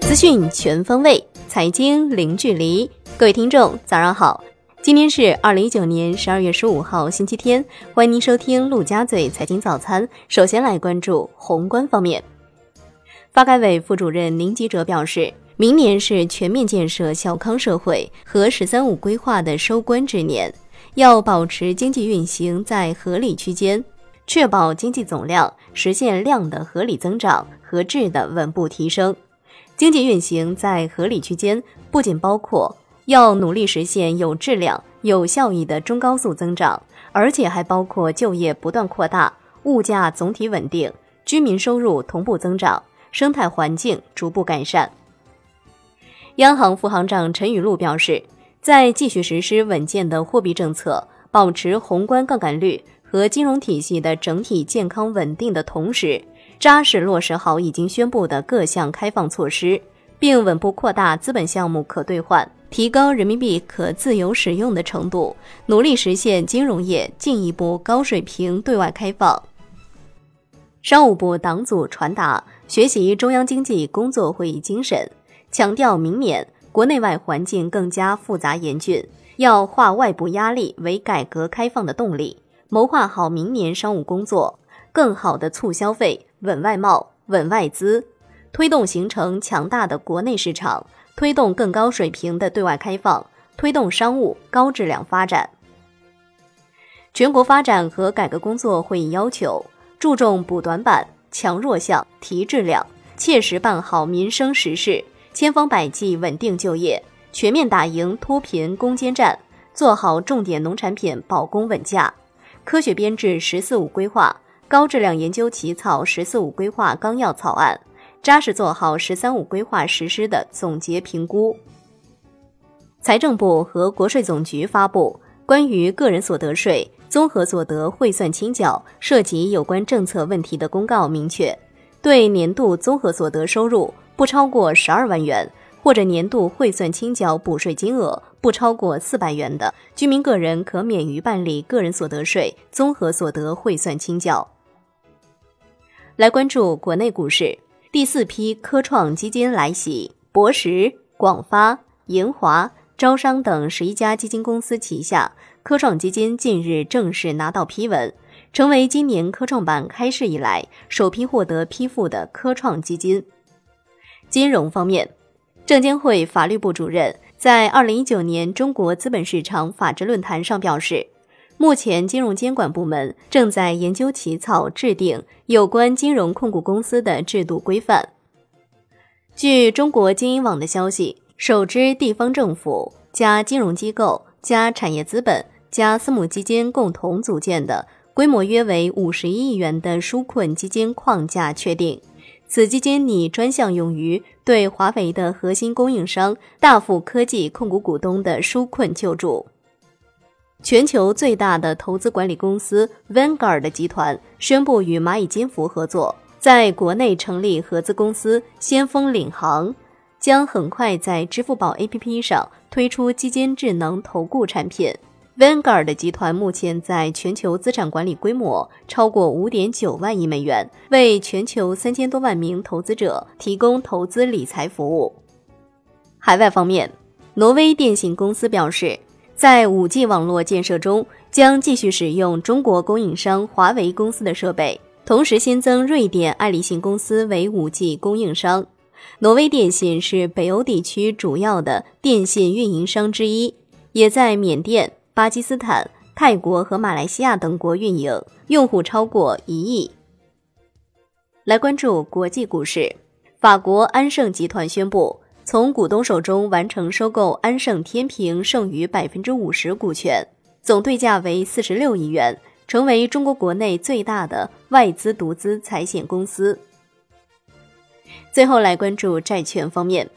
资讯全方位，财经零距离。各位听众，早上好！今天是二零一九年十二月十五号，星期天。欢迎您收听陆家嘴财经早餐。首先来关注宏观方面。发改委副主任宁吉喆表示，明年是全面建设小康社会和“十三五”规划的收官之年，要保持经济运行在合理区间，确保经济总量实现量的合理增长和质的稳步提升。经济运行在合理区间，不仅包括要努力实现有质量、有效益的中高速增长，而且还包括就业不断扩大、物价总体稳定、居民收入同步增长、生态环境逐步改善。央行副行长陈雨露表示，在继续实施稳健的货币政策、保持宏观杠杆率和金融体系的整体健康稳定的同时，扎实落实好已经宣布的各项开放措施，并稳步扩大资本项目可兑换，提高人民币可自由使用的程度，努力实现金融业进一步高水平对外开放。商务部党组传达学习中央经济工作会议精神，强调明年国内外环境更加复杂严峻，要化外部压力为改革开放的动力，谋划好明年商务工作，更好的促消费。稳外贸、稳外资，推动形成强大的国内市场，推动更高水平的对外开放，推动商务高质量发展。全国发展和改革工作会议要求，注重补短板、强弱项、提质量，切实办好民生实事，千方百计稳定就业，全面打赢脱贫攻坚战，做好重点农产品保供稳价，科学编制“十四五”规划。高质量研究起草“十四五”规划纲要草案，扎实做好“十三五”规划实施的总结评估。财政部和国税总局发布关于个人所得税综合所得汇算清缴涉及有关政策问题的公告，明确，对年度综合所得收入不超过十二万元，或者年度汇算清缴补税金额不超过四百元的居民个人，可免于办理个人所得税综合所得汇算清缴。来关注国内股市，第四批科创基金来袭，博时、广发、银华、招商等十一家基金公司旗下科创基金近日正式拿到批文，成为今年科创板开市以来首批获得批复的科创基金。金融方面，证监会法律部主任在二零一九年中国资本市场法治论坛上表示。目前，金融监管部门正在研究起草制定有关金融控股公司的制度规范。据中国经营网的消息，首支地方政府加金融机构加产业资本加私募基金共同组建的规模约为五十亿元的纾困基金框架确定，此基金拟专项用于对华为的核心供应商大富科技控股股东的纾困救助。全球最大的投资管理公司 Vanguard 集团宣布与蚂蚁金服合作，在国内成立合资公司先锋领航，将很快在支付宝 APP 上推出基金智能投顾产品。Vanguard 集团目前在全球资产管理规模超过五点九万亿美元，为全球三千多万名投资者提供投资理财服务。海外方面，挪威电信公司表示。在 5G 网络建设中，将继续使用中国供应商华为公司的设备，同时新增瑞典爱立信公司为 5G 供应商。挪威电信是北欧地区主要的电信运营商之一，也在缅甸、巴基斯坦、泰国和马来西亚等国运营，用户超过一亿。来关注国际股市，法国安盛集团宣布。从股东手中完成收购安盛天平剩余百分之五十股权，总对价为四十六亿元，成为中国国内最大的外资独资财险公司。最后来关注债券方面，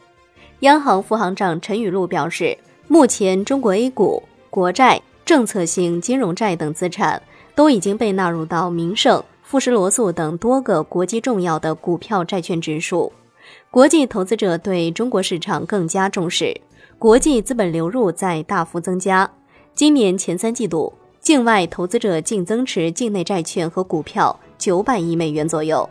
央行副行长陈雨露表示，目前中国 A 股、国债、政策性金融债等资产都已经被纳入到名胜、富时罗素等多个国际重要的股票债券指数。国际投资者对中国市场更加重视，国际资本流入在大幅增加。今年前三季度，境外投资者净增持境内债券和股票九百亿美元左右。